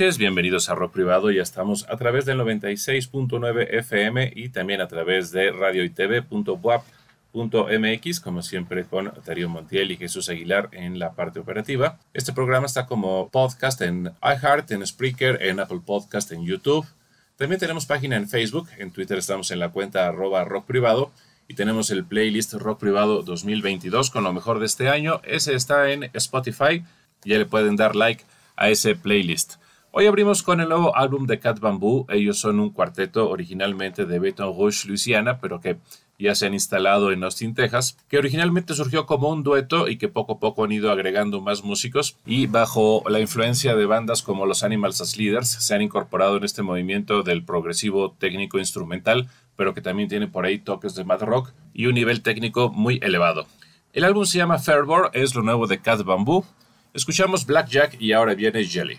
Noches, bienvenidos a Rock Privado. Ya estamos a través del 96.9 FM y también a través de radio y TV.wap.mx, como siempre con Darío Montiel y Jesús Aguilar en la parte operativa. Este programa está como podcast en iHeart, en Spreaker, en Apple Podcast, en YouTube. También tenemos página en Facebook, en Twitter estamos en la cuenta arroba rock privado y tenemos el playlist Rock Privado 2022 con lo mejor de este año. Ese está en Spotify, ya le pueden dar like a ese playlist. Hoy abrimos con el nuevo álbum de Cat Bamboo. Ellos son un cuarteto originalmente de Baton Rouge, Luisiana, pero que ya se han instalado en Austin, Texas, que originalmente surgió como un dueto y que poco a poco han ido agregando más músicos y bajo la influencia de bandas como los Animals as Leaders se han incorporado en este movimiento del progresivo técnico instrumental, pero que también tiene por ahí toques de mad rock y un nivel técnico muy elevado. El álbum se llama Fervor, es lo nuevo de Cat Bamboo Escuchamos Blackjack y ahora viene Jelly.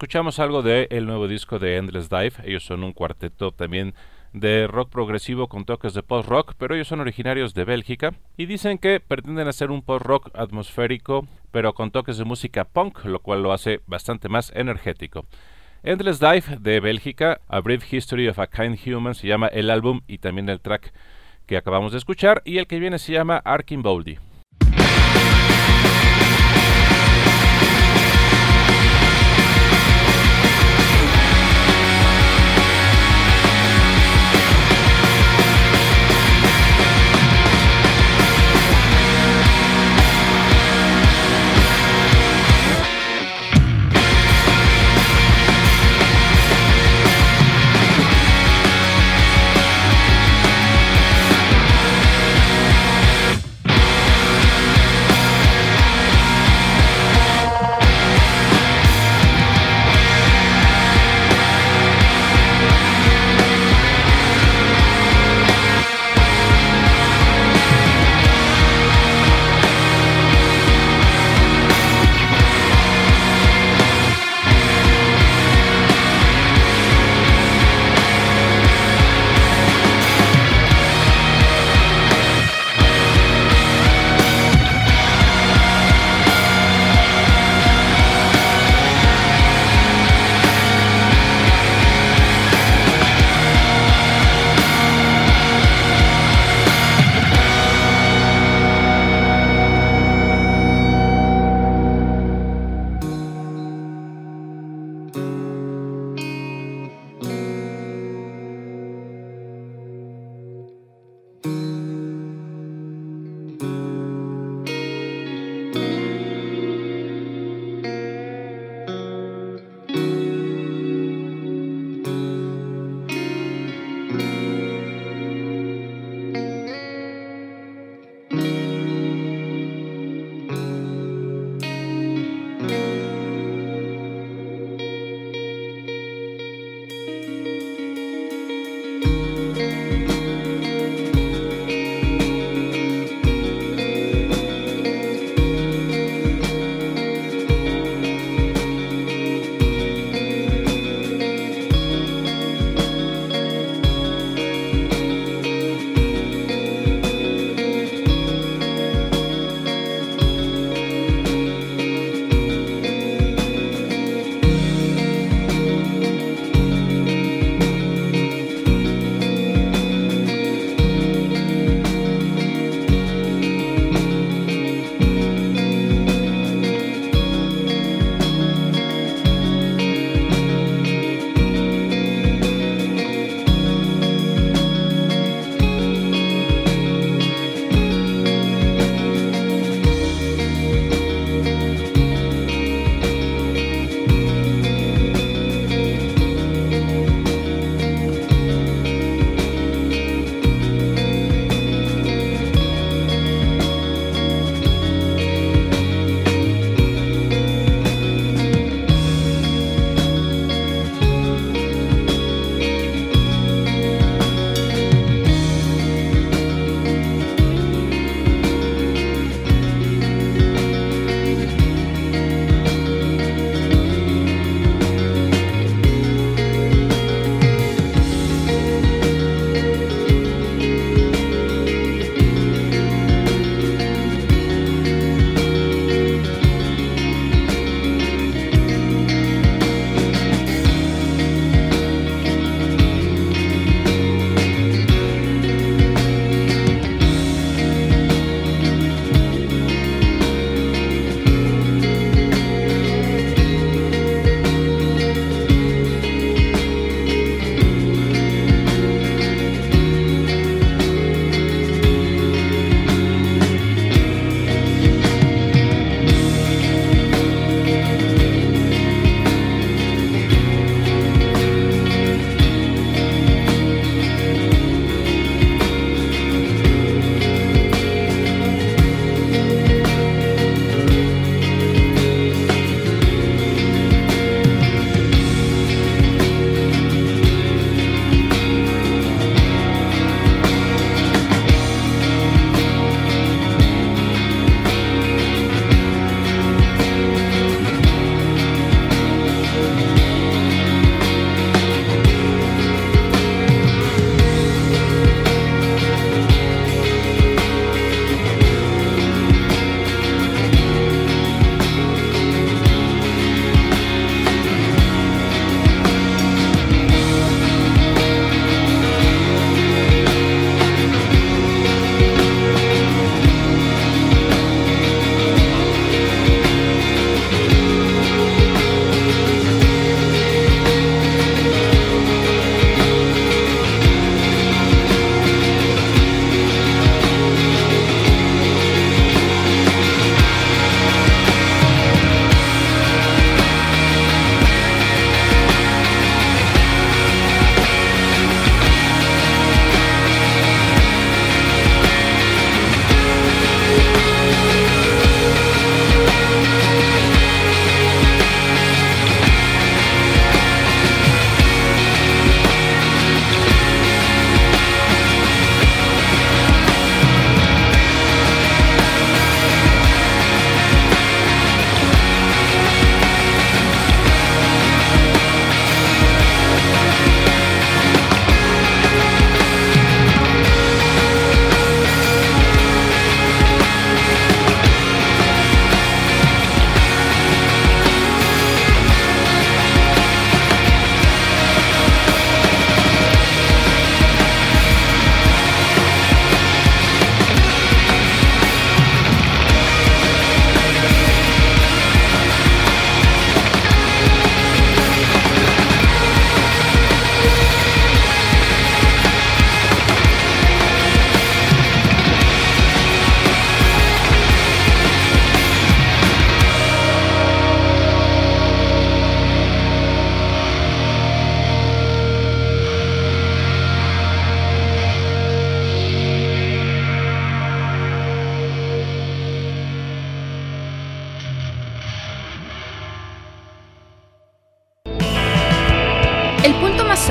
Escuchamos algo del el nuevo disco de Endless Dive. Ellos son un cuarteto también de rock progresivo con toques de post-rock, pero ellos son originarios de Bélgica y dicen que pretenden hacer un post-rock atmosférico, pero con toques de música punk, lo cual lo hace bastante más energético. Endless Dive de Bélgica, A Brief History of a Kind Human se llama el álbum y también el track que acabamos de escuchar y el que viene se llama Arkin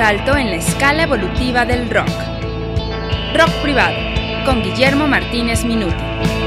salto en la escala evolutiva del rock. Rock Privado, con Guillermo Martínez Minuti.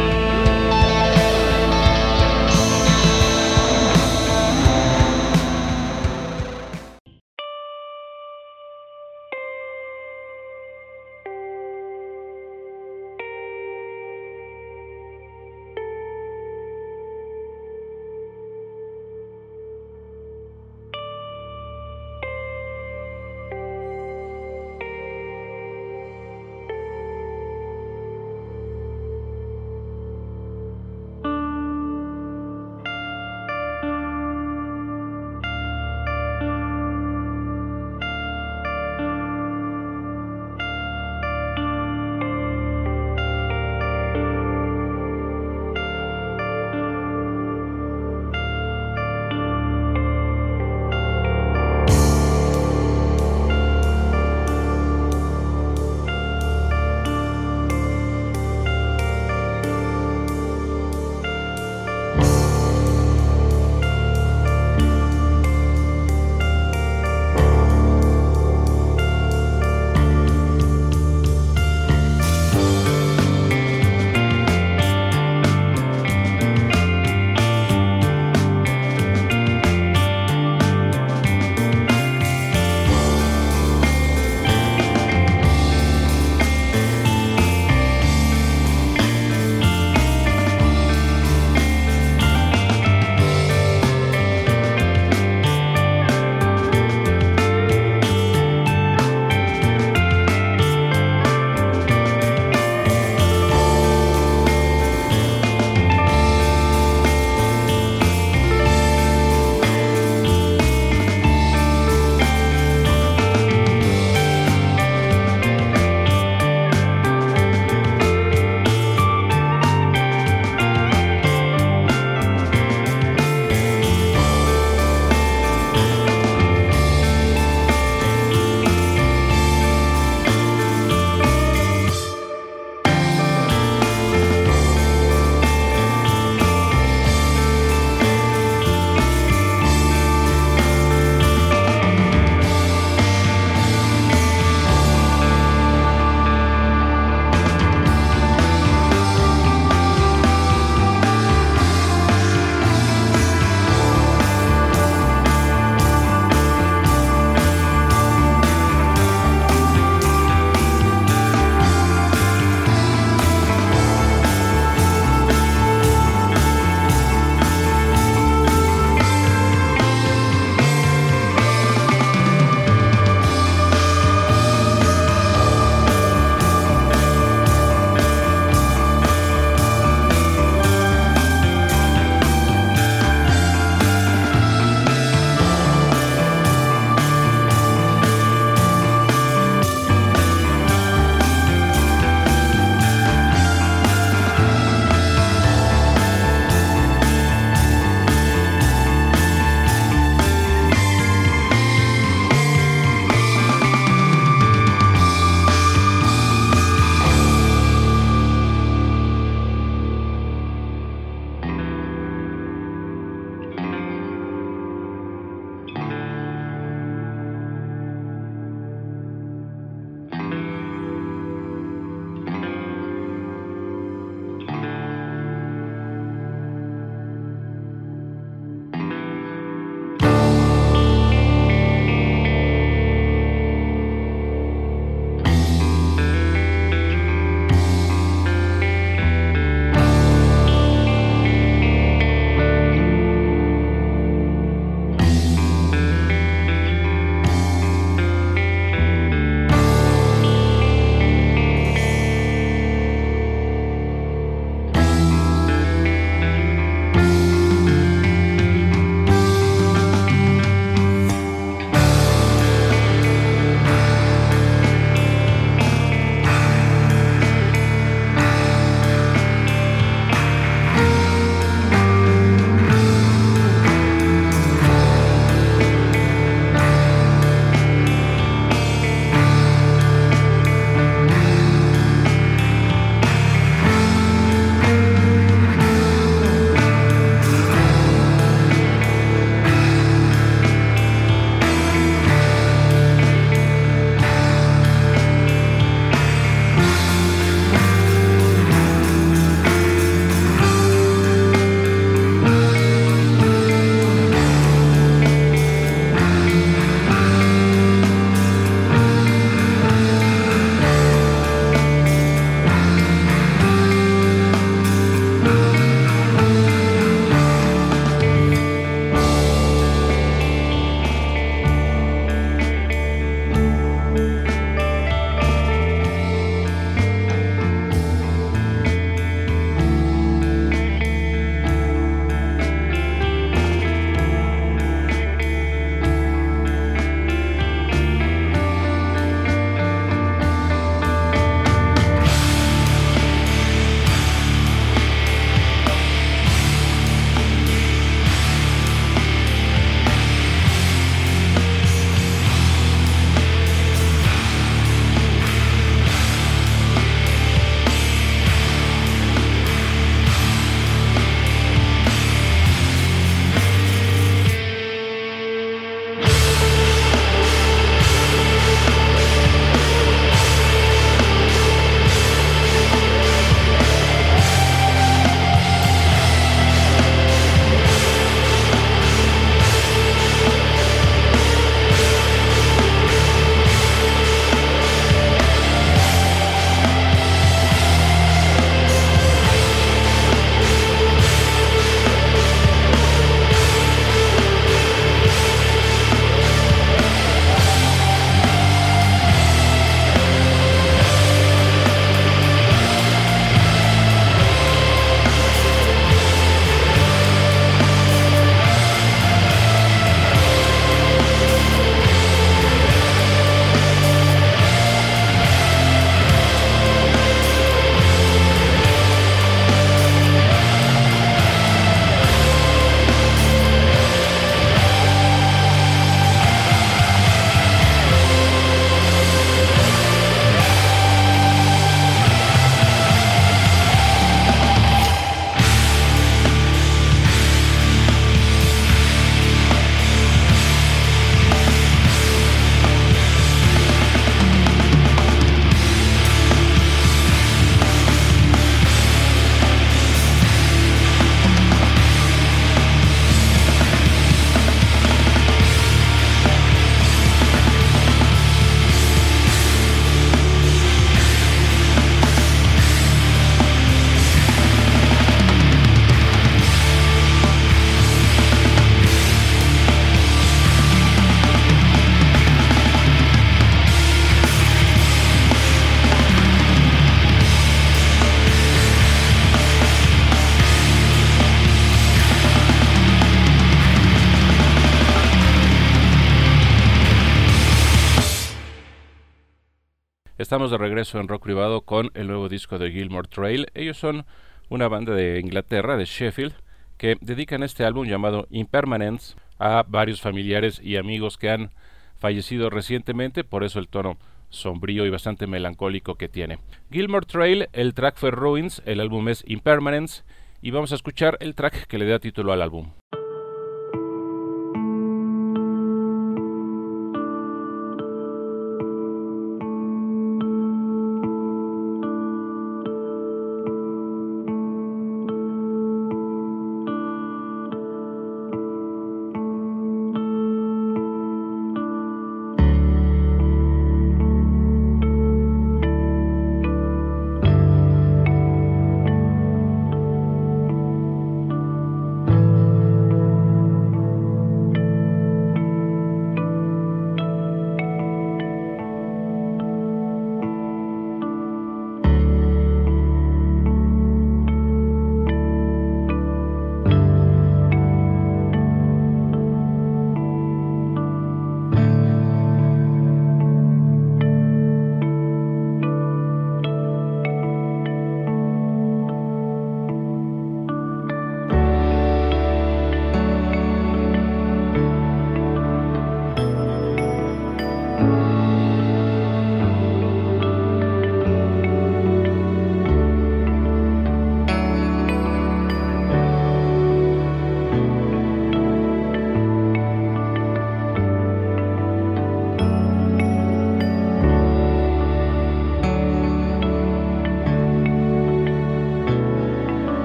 Estamos de regreso en rock privado con el nuevo disco de Gilmore Trail. Ellos son una banda de Inglaterra, de Sheffield, que dedican este álbum llamado Impermanence a varios familiares y amigos que han fallecido recientemente, por eso el tono sombrío y bastante melancólico que tiene. Gilmore Trail, el track fue Ruins, el álbum es Impermanence y vamos a escuchar el track que le da título al álbum.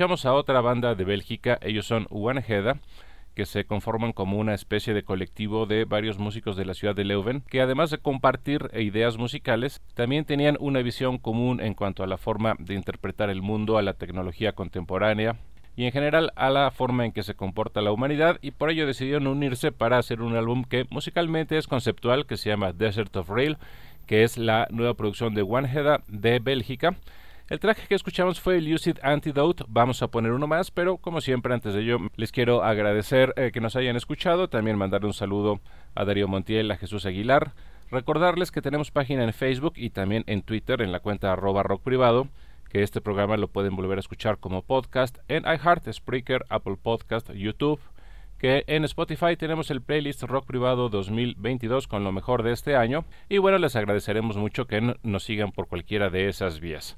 Escuchamos a otra banda de Bélgica, ellos son Wanheda, que se conforman como una especie de colectivo de varios músicos de la ciudad de Leuven, que además de compartir ideas musicales, también tenían una visión común en cuanto a la forma de interpretar el mundo, a la tecnología contemporánea y en general a la forma en que se comporta la humanidad y por ello decidieron unirse para hacer un álbum que musicalmente es conceptual que se llama Desert of Rail, que es la nueva producción de One de Bélgica el traje que escuchamos fue Lucid Antidote. Vamos a poner uno más, pero como siempre, antes de ello, les quiero agradecer eh, que nos hayan escuchado. También mandarle un saludo a Darío Montiel, a Jesús Aguilar. Recordarles que tenemos página en Facebook y también en Twitter en la cuenta arroba rock privado, que este programa lo pueden volver a escuchar como podcast en iHeart, Spreaker, Apple Podcast, YouTube, que en Spotify tenemos el playlist Rock Privado 2022 con lo mejor de este año. Y bueno, les agradeceremos mucho que nos sigan por cualquiera de esas vías.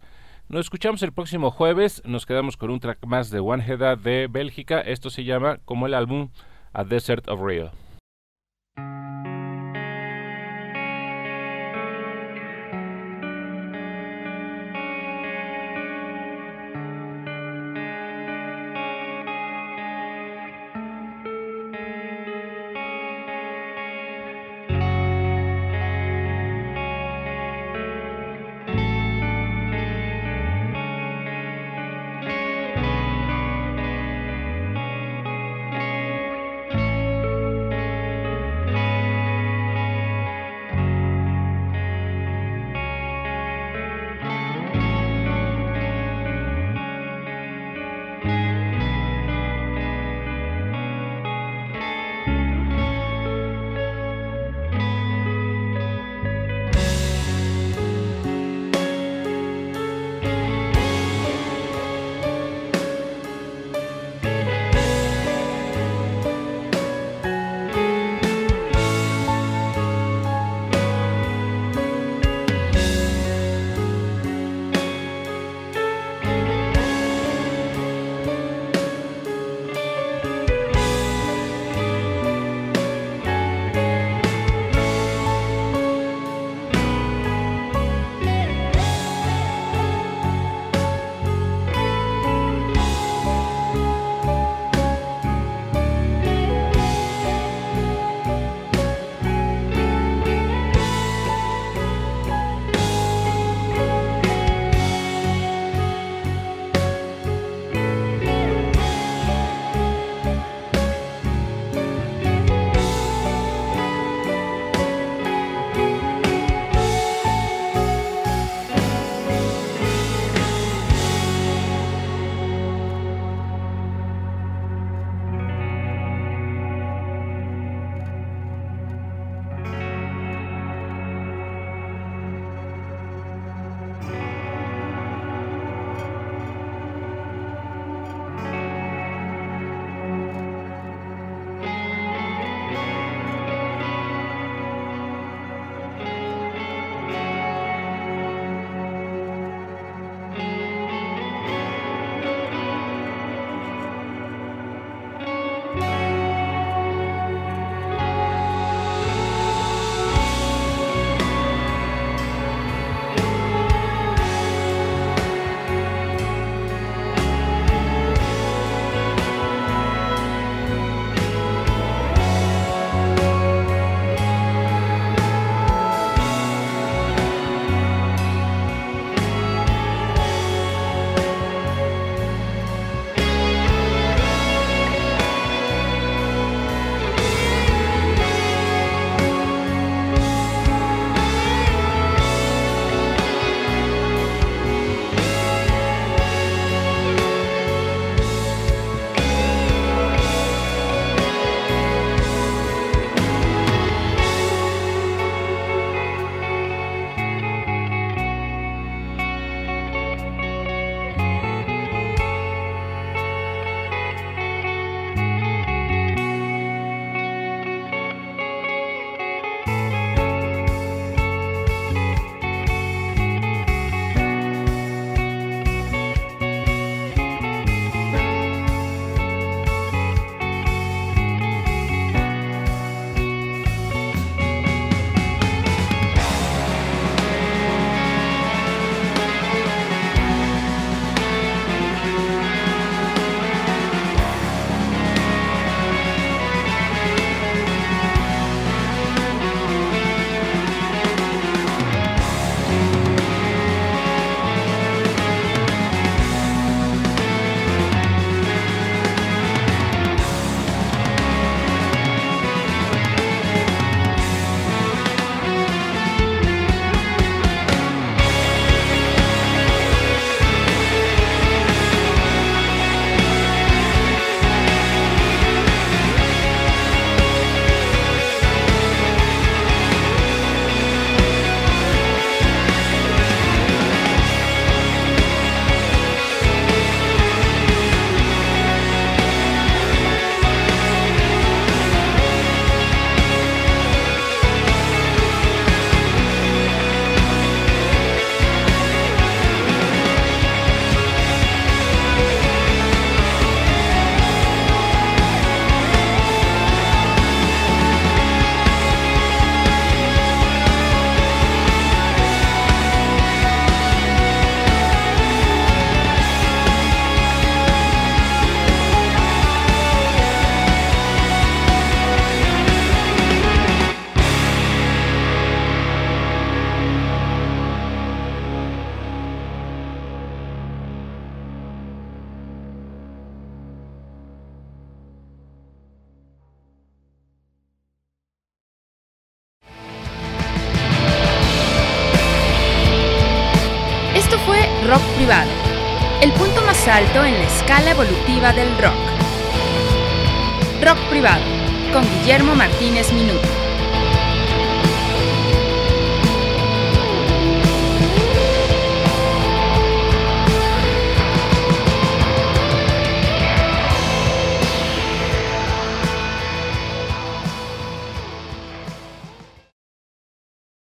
Nos escuchamos el próximo jueves. Nos quedamos con un track más de One Head de Bélgica. Esto se llama como el álbum A Desert of Real. Del rock.